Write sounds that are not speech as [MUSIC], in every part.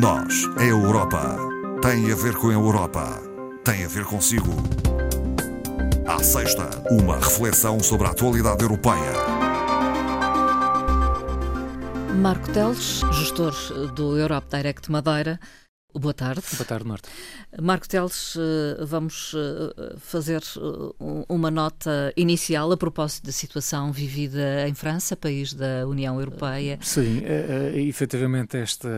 Nós, a Europa, tem a ver com a Europa, tem a ver consigo. À sexta, uma reflexão sobre a atualidade europeia. Marco Teles, gestor do Europe Direct Madeira, Boa tarde. Boa tarde, Marta. Marco Teles, eh, vamos eh, fazer eh, uma nota inicial a propósito da situação vivida em França, país da União Europeia. Sim, efetivamente, esta,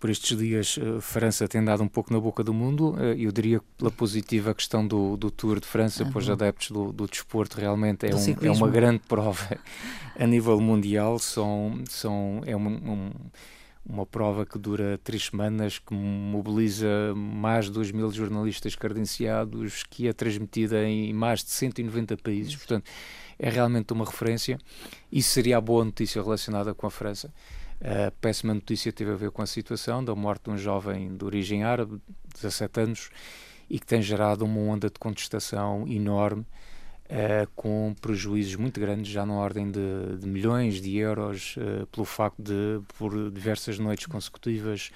por estes dias, França tem dado um pouco na boca do mundo. Eu diria que pela positiva questão do, do Tour de França, para os adeptos do, do desporto, realmente é, um, é, uma grande prova [LAUGHS] a nível mundial. São, são, é um, um uma prova que dura três semanas, que mobiliza mais de 2 mil jornalistas credenciados, que é transmitida em mais de 190 países, portanto é realmente uma referência. Isso seria a boa notícia relacionada com a França. A péssima notícia teve a ver com a situação da morte de um jovem de origem árabe, 17 anos, e que tem gerado uma onda de contestação enorme Uh, com prejuízos muito grandes, já na ordem de, de milhões de euros, uh, pelo facto de, por diversas noites consecutivas,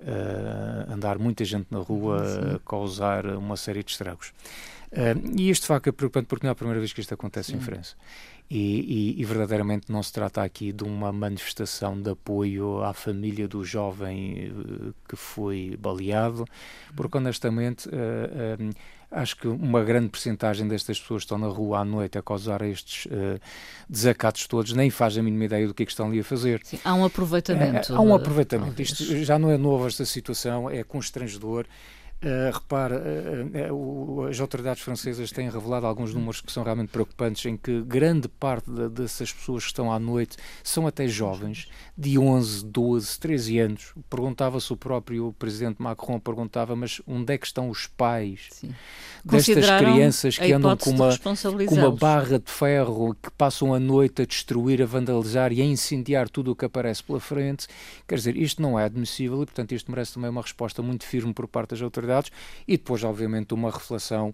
uh, andar muita gente na rua, causar uma série de estragos. e este facto é preocupante porque não é a primeira vez que isto acontece Sim. em França. E, e, e, verdadeiramente não se trata aqui de uma manifestação de apoio à família do jovem que foi baleado, porque honestamente Acho que uma grande percentagem destas pessoas que estão na rua à noite a causar estes uh, desacatos todos nem fazem a mínima ideia do que é que estão ali a fazer. Sim, há um aproveitamento. Há um aproveitamento. Isto já não é novo esta situação, é constrangedor. Uh, repara, uh, uh, as autoridades francesas têm revelado alguns números que são realmente preocupantes, em que grande parte de, dessas pessoas que estão à noite são até jovens, de 11, 12, 13 anos. Perguntava-se o próprio presidente Macron, perguntava, mas onde é que estão os pais Sim. destas crianças que andam com uma, com uma barra de ferro, que passam a noite a destruir, a vandalizar e a incendiar tudo o que aparece pela frente? Quer dizer, isto não é admissível e, portanto, isto merece também uma resposta muito firme por parte das autoridades e depois, obviamente, uma reflexão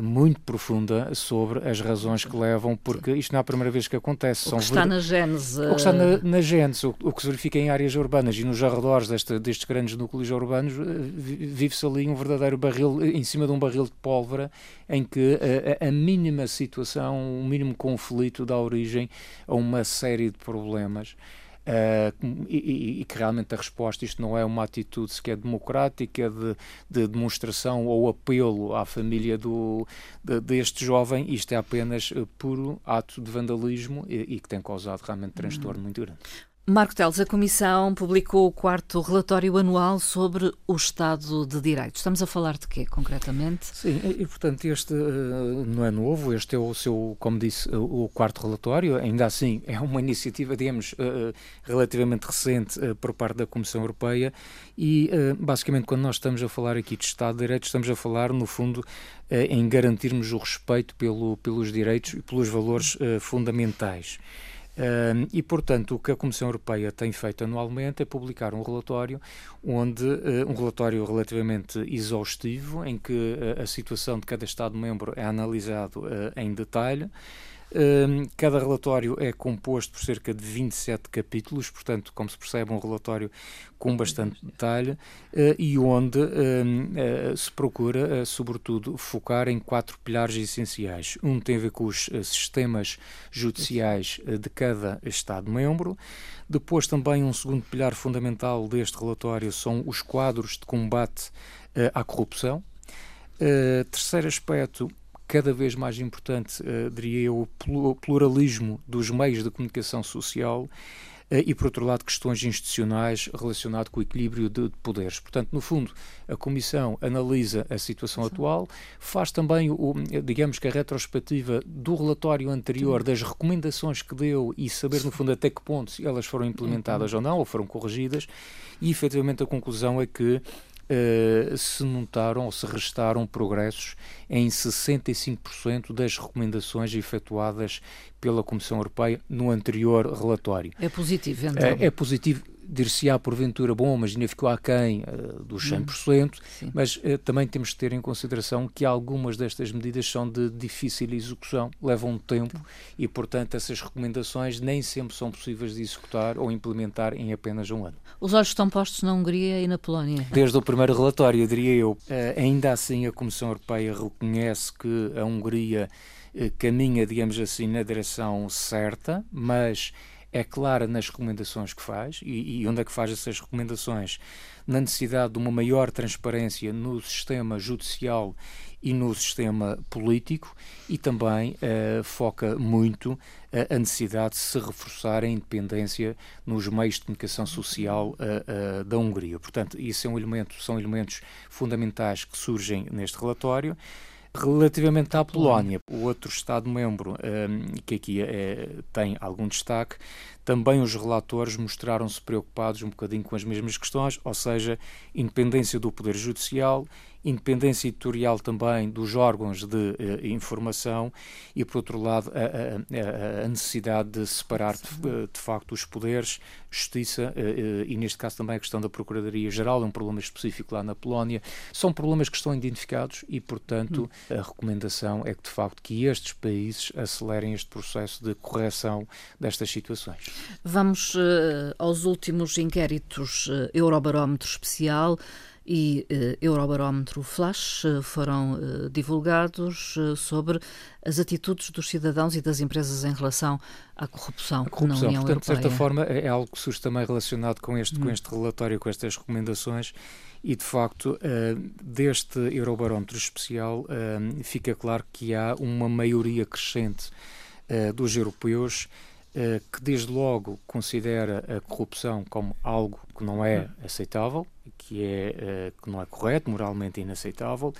muito profunda sobre as razões que levam, porque isto não é a primeira vez que acontece. O que está ver... na gênese. O que está na, na gênese, o, o, que se verifica em áreas urbanas e nos arredores deste, destes grandes núcleos urbanos, eh, vive-se ali um verdadeiro barril, em cima de um barril de pólvora, em que a, a mínima situação, o mínimo conflito dá origem a uma série de problemas. Uh, e, e, que realmente a resposta, isto não é uma atitude sequer democrática de, de demonstração ou apelo à família do, de, deste jovem, isto é apenas uh, puro ato de vandalismo e, e, que tem causado realmente transtorno muito grande. Marco Teles, a Comissão publicou o quarto relatório anual sobre o Estado de Direito. Estamos a falar de quê, concretamente? Sim, e portanto este uh, não é novo, este é o seu, como disse, o quarto relatório, ainda assim [LAUGHS] é uma iniciativa, digamos, uh, relativamente recente por parte da Comissão Europeia e basicamente quando nós estamos a falar aqui de Estado de Direito, estamos a falar no fundo em garantirmos o respeito pelo, pelos direitos e pelos valores fundamentais. Uh, e, portanto, o que a Comissão Europeia tem feito anualmente é publicar um relatório onde uh, um relatório relativamente exaustivo em que uh, a situação de cada Estado-membro é analisado eh, em detalhe cada relatório é composto por cerca de 27 capítulos, portanto, como se percebe, um relatório com bastante detalhe uh, e onde uh, se procura, uh, sobretudo, focar em quatro pilares essenciais. Um tem a ver com os sistemas judiciais de cada Estado-membro. Depois, também, um segundo pilar fundamental deste relatório são os quadros de combate à corrupção. terceiro aspecto cada vez mais importante, uh, diria eu, o pluralismo dos meios de comunicação social uh, e, por outro lado, questões institucionais relacionadas com o equilíbrio de, de, poderes. Portanto, no fundo, a Comissão analisa a situação Sim. atual, faz também, o, digamos que a retrospectiva do relatório anterior, Sim. das recomendações que deu e saber, no fundo, até que ponto elas foram implementadas uhum. ou não, ou foram corrigidas, e efetivamente a conclusão é que uh, se notaram ou se restaram progressos em 65% das recomendações efetuadas pela Comissão Europeia no anterior relatório. É positivo, então? É, é positivo dir-se-á porventura, bom, mas ainda ficou aquém uh, dos 100%, hum, mas uh, também temos de ter em consideração que algumas destas medidas são de difícil execução, levam tempo e, portanto, essas recomendações nem sempre são possíveis de executar ou implementar em apenas um ano. Os olhos estão postos na Hungria e na Polónia. Desde o primeiro relatório, diria eu. Uh, ainda assim, a Comissão Europeia reconhece que a Hungria caminha, digamos assim, na direção certa, mas é clara nas recomendações que faz e, e, onde é que faz essas recomendações? Na necessidade de uma maior transparência no sistema judicial e no sistema político e também uh, foca muito uh, a necessidade de se reforçar a independência nos meios de comunicação social uh, da Hungria. Portanto, isso é um elemento, são elementos fundamentais que surgem neste relatório. Relativamente à Polónia, o outro Estado-membro um, que aqui é, tem algum destaque, também os relatores mostraram-se preocupados um bocadinho com as mesmas questões, ou seja, independência do Poder Judicial, independência editorial também dos órgãos de uh, informação e, por outro lado, a, a, a necessidade de separar de, eh, de, facto os poderes, justiça uh, e, neste caso, também a questão da Procuradoria-Geral, é um problema específico lá na Polónia. São problemas que estão identificados e, portanto, hum. a recomendação é que, de facto, que estes países acelerem este processo de correção destas situações. Vamos aos últimos inquéritos Eurobarómetro Especial e uh, Eurobarómetro Flash uh, foram uh, divulgados sobre as atitudes dos cidadãos e das empresas em relação à corrupção, a corrupção na União portanto, Europeia. De certa forma, é algo que surge também relacionado com este, hum. com este relatório, com estas recomendações, e de facto, deste Eurobarómetro especial, fica claro que há uma maioria crescente dos europeus que desde logo considera a corrupção como algo que não é hum. aceitável, que, é, que não é correto, moralmente inaceitável,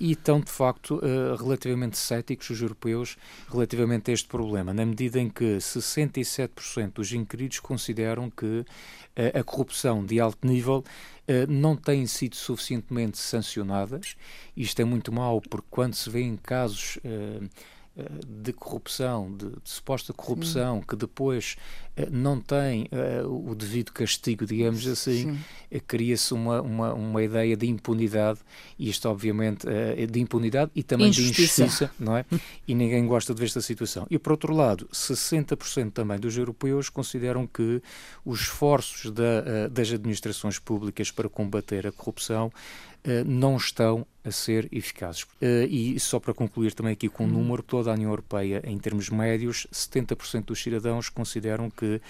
e estão, de facto, relativamente céticos os europeus relativamente a este problema, na medida em que 67% dos inquiridos consideram que a corrupção de alto nível não tem sido suficientemente sancionadas. Isto é muito mau, porque quando se vê em casos eh, de corrupção, de, de suposta corrupção, Sim. que depois uh, não tem uh, o devido castigo, digamos assim, cria-se uma, uma, uma ideia de impunidade, e isto obviamente de impunidade e também injustiça. de injustiça, não é? e ninguém gosta de ver esta situação. E por outro lado, 60% também dos europeus consideram que os esforços da, das administrações públicas para combater a corrupção eh, não estão a ser eficazes. Eh, e só para concluir também aqui com um número, toda a União Europeia, em termos médios, 70% dos cidadãos consideram que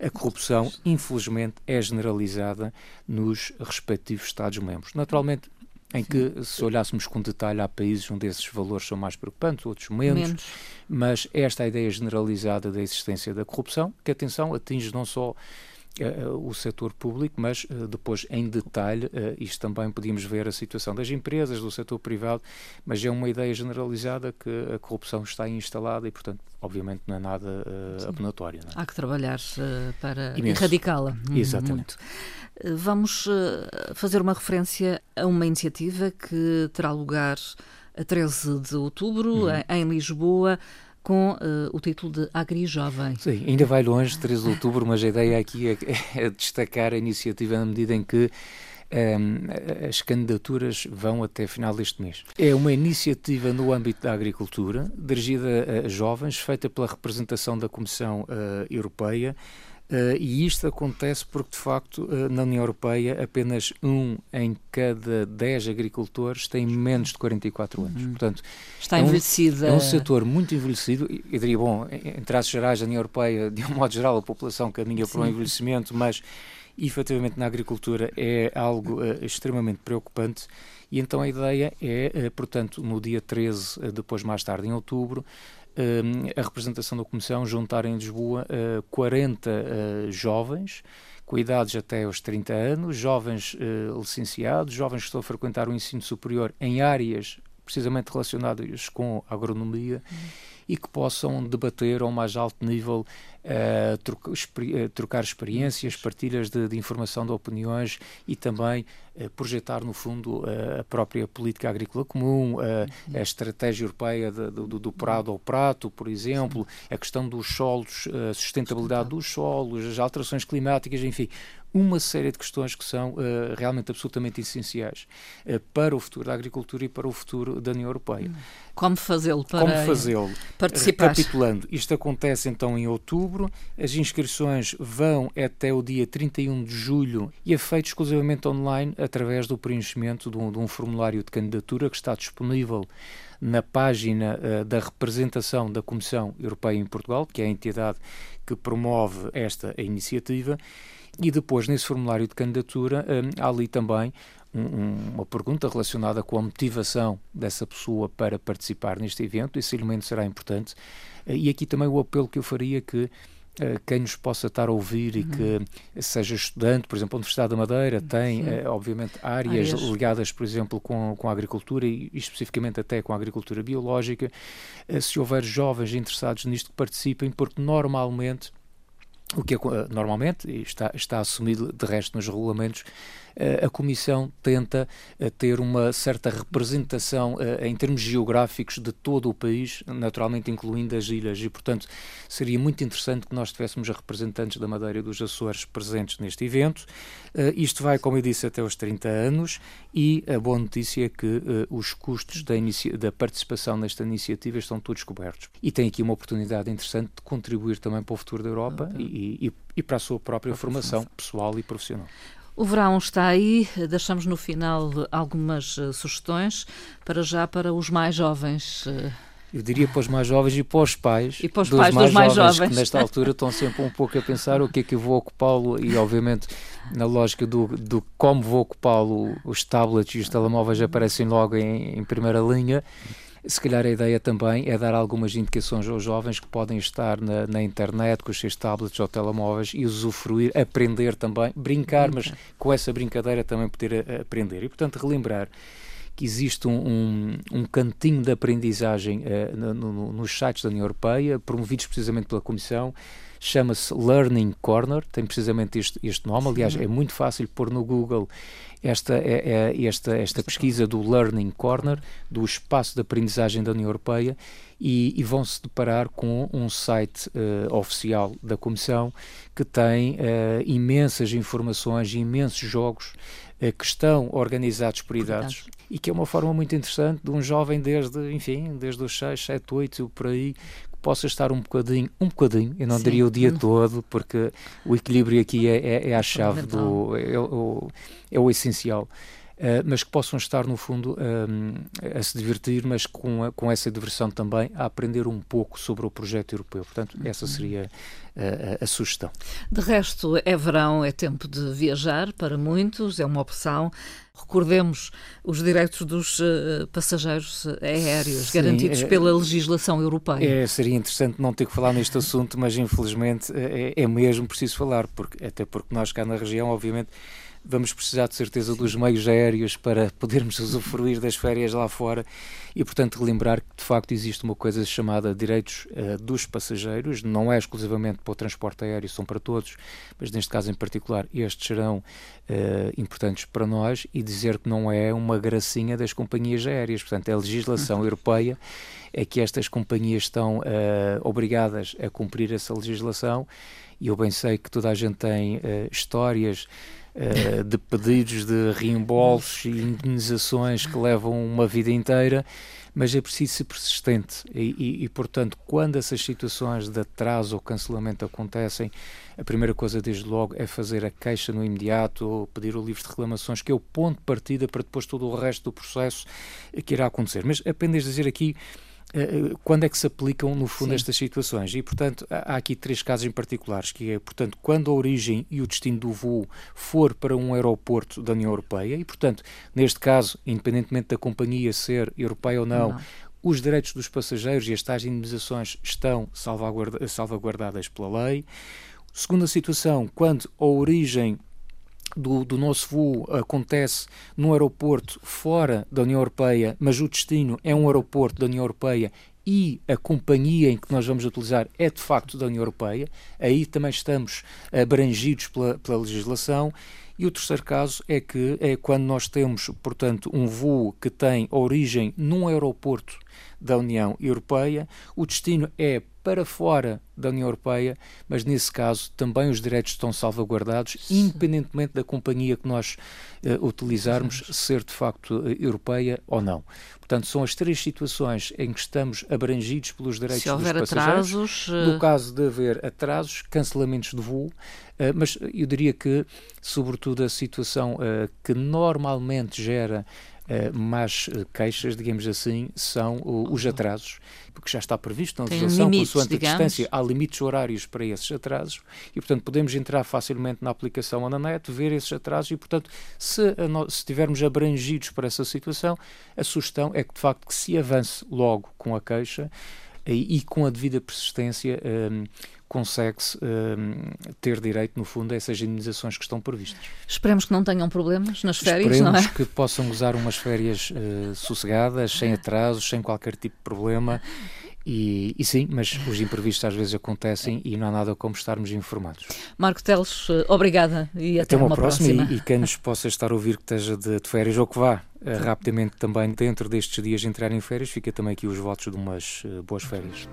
a corrupção, infelizmente, é generalizada nos respectivos Estados-membros. Naturalmente, em que, se olhássemos com detalhe, há países onde esses valores são mais preocupantes, outros menos, menos, mas esta é ideia generalizada da existência da corrupção, que, atenção, atinge não só o setor público, mas uh, depois em detalhe, uh, isto também podíamos ver a situação das empresas, do setor privado, mas é uma ideia generalizada que a corrupção está instalada e, portanto, obviamente não é nada uh, apenatório. É? Há que trabalhar para erradicá-la. Exatamente. Muito. Vamos fazer uma referência a uma iniciativa que terá lugar a 13 de outubro, uhum. em Lisboa com uh, o título de Agri Jovem. Sim, ainda vai longe, 13 de outubro, mas a ideia aqui é, é destacar a iniciativa na medida em que um, ehm, as candidaturas vão até final deste mês. É uma iniciativa no âmbito da agricultura, dirigida a jovens, feita pela representação da Comissão uh, Europeia, Uh, e isto acontece porque, de facto, uh, na União Europeia, apenas um em cada dez agricultores tem menos de 44 anos. Uhum. Portanto, está é envelhecido. Um, é um setor muito envelhecido. Eu diria, bom, em traços gerais, a União Europeia, de um modo geral, a população caminha para o envelhecimento, mas efetivamente na agricultura é algo uh, extremamente preocupante. E então a ideia é, portanto, no dia 13, depois mais tarde em outubro, a representação da Comissão juntar em Lisboa 40 ah, jovens com idades até aos 30 anos, jovens uh, licenciados, jovens que estão a frequentar o ensino superior em áreas precisamente relacionadas com a agronomia uhum. E que possam debater ao mais alto nível uh, trocar experiências, partilhas de, de, informação, de opiniões e também uh, projetar, no fundo, uh, a própria política agrícola comum, a estratégia europeia de, do, do prado ao prato, por exemplo, a questão dos solos, a sustentabilidade. dos solos, as alterações climáticas, enfim, uma série de questões que são uh, realmente absolutamente essenciais uh, para o futuro da agricultura e para o futuro da União Europeia. Como fazê-lo para Como fazê-lo? Participar. Recapitulando, isto acontece então em outubro, as inscrições vão até o dia 31 de julho e é feito exclusivamente online através do preenchimento de um, de um formulário de candidatura que está disponível na página uh, da representação da Comissão Europeia em Portugal, que é a entidade que promove esta iniciativa e depois, nesse formulário de candidatura, hum, há ali também um, uma pergunta relacionada com a motivação dessa pessoa para participar neste evento. Esse elemento será importante. Eh, e aqui também o apelo que eu faria que eh, quem nos possa estar a ouvir e que uhum. seja estudante, por exemplo, a Universidade da Madeira tem, uh, obviamente, áreas, áreas, ligadas, por exemplo, com, com a agricultura e, especificamente até com a agricultura biológica. Se houver jovens interessados nisto, que participem, porque normalmente o que é, normalmente está, está assumido de resto nos regulamentos eh, a Comissão tenta eh, ter uma certa representação eh, em termos geográficos de todo o país, naturalmente incluindo as ilhas, e portanto seria muito interessante que nós tivéssemos representantes da Madeira e dos Açores presentes neste evento. Isto vai, como eu disse, até os 30 anos e a boa notícia é que os custos da, da participação nesta iniciativa estão todos cobertos. E tem aqui uma oportunidade interessante de contribuir também para o futuro da Europa e, e, e para a sua própria formação pessoal e profissional. O verão está aí, deixamos no final algumas uh, sugestões, para já para os mais jovens. Uh... Eu diria para os mais jovens e para os pais, e para os dos, pais mais dos mais jovens, jovens, que nesta altura estão sempre um pouco a pensar o que é que eu vou ocupá-lo e obviamente na lógica do, do como vou ocupá-lo, os tablets e os telemóveis aparecem logo em, em primeira linha se calhar a ideia também é dar algumas indicações aos jovens que podem estar na, na internet com os seus tablets ou telemóveis e usufruir, aprender também, brincar, mas com essa brincadeira também poder a aprender. E, portanto, relembrar que existe um, um, um cantinho de aprendizagem uh, no, no, nos sites da União Europeia, promovidos precisamente pela Comissão, chama-se Learning Corner, tem precisamente este, este nome. Aliás, é muito fácil pôr no Google esta, é, é, esta, esta pesquisa do Learning Corner, do espaço de aprendizagem da União Europeia, e, e vão se deparar com um site uh, oficial da Comissão que tem uh, imensas informações, imensos jogos uh, que estão organizados por idades e que é uma forma muito interessante de um jovem desde, enfim, desde os 6, 7, 8, por aí, possa estar um bocadinho, um bocadinho, eu não Sim. diria o dia todo, porque o equilíbrio aqui é, é, é a chave, do, é, o, é o essencial. Uh, mas que possam estar, no fundo, um, a se divertir, mas com, a, com essa diversão também a aprender um pouco sobre o projeto europeu. Portanto, essa uhum. seria a, a, sugestão. De resto, é verão, é tempo de viajar para muitos, é uma opção. Recordemos os direitos dos uh, passageiros aéreos Sim, garantidos é, pela legislação europeia. É, seria interessante não ter que falar neste assunto, mas infelizmente é, é mesmo preciso falar, porque, até porque nós cá na região, obviamente, vamos precisar de certeza dos meios aéreos para podermos [LAUGHS] usufruir das férias lá fora. E, portanto, relembrar que de facto existe uma coisa chamada direitos uh, dos passageiros, não é exclusivamente para o transporte aéreo, são para todos, mas neste caso em particular estes serão uh, importantes para nós. E dizer que não é uma gracinha das companhias aéreas, portanto, é a legislação europeia é que estas companhias estão uh, obrigadas a cumprir essa legislação. E eu bem sei que toda a gente tem histórias uh, de pedidos de reembolsos e indenizações que levam uma vida inteira, mas é preciso ser persistente e, e, e, portanto, quando essas situações de atraso ou cancelamento acontecem, a primeira coisa, desde logo, é fazer a queixa no imediato, ou pedir o livro de reclamações, que é o ponto de partida para depois todo o resto do processo que irá acontecer. Mas apenas dizer aqui eh, eh, quando é que se aplicam, no fundo, Sim. estas situações. E, portanto, há aqui três casos em particulares, que é, portanto, quando a origem e o destino do voo for para um aeroporto da União Europeia, e, portanto, neste caso, independentemente da companhia ser europeia ou não, não. os direitos dos passageiros e as tais indemnizações estão salvaguardadas pela lei. Segunda situação, quando a origem do, do, nosso voo acontece num aeroporto fora da União Europeia, mas o destino é um aeroporto da União Europeia e a companhia em que nós vamos utilizar é de facto da União Europeia, aí também estamos abrangidos pela, pela legislação. E o terceiro caso é que é quando nós temos, portanto, um voo que tem origem num aeroporto da União Europeia, o destino é para fora da União Europeia, mas nesse caso também os direitos estão salvaguardados, Sim. independentemente da companhia que nós uh, utilizarmos, Sim. ser de facto uh, europeia ou não. Portanto, são as três situações em que estamos abrangidos pelos direitos Se houver dos passageiros. Atrasos, uh... No caso de haver atrasos, cancelamentos de voo, mas eu diria que, sobretudo, a situação que normalmente gera uh, mais queixas, digamos assim, são os atrasos, porque já está previsto na legislação, consoante a distância, há limites horários para esses atrasos e, portanto, podemos entrar facilmente na aplicação ou na net, ver esses atrasos e, portanto, se, se estivermos abrangidos por essa situação, a sugestão é que, de facto, que se avance logo com a queixa e, e com a devida persistência. Um, consegue-se um, ter direito, no fundo, a essas indenizações que estão previstas. Esperemos que não tenham problemas nas férias, Esperemos não é? que possam usar umas férias uh, sossegadas, sem atrasos, sem qualquer tipo de problema. E, e, sim, mas os imprevistos às vezes acontecem e não há nada como estarmos informados. Marco Teles, eh, obrigada e até, até uma, próxima. próxima. E, e, quem nos possa estar a ouvir que esteja de, de férias ou que vá uh, rapidamente também dentro destes dias entrar em férias, fica também aqui os votos de umas uh, boas férias.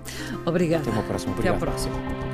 Obrigada. Até uma próxima. Obrigado. Até a próxima.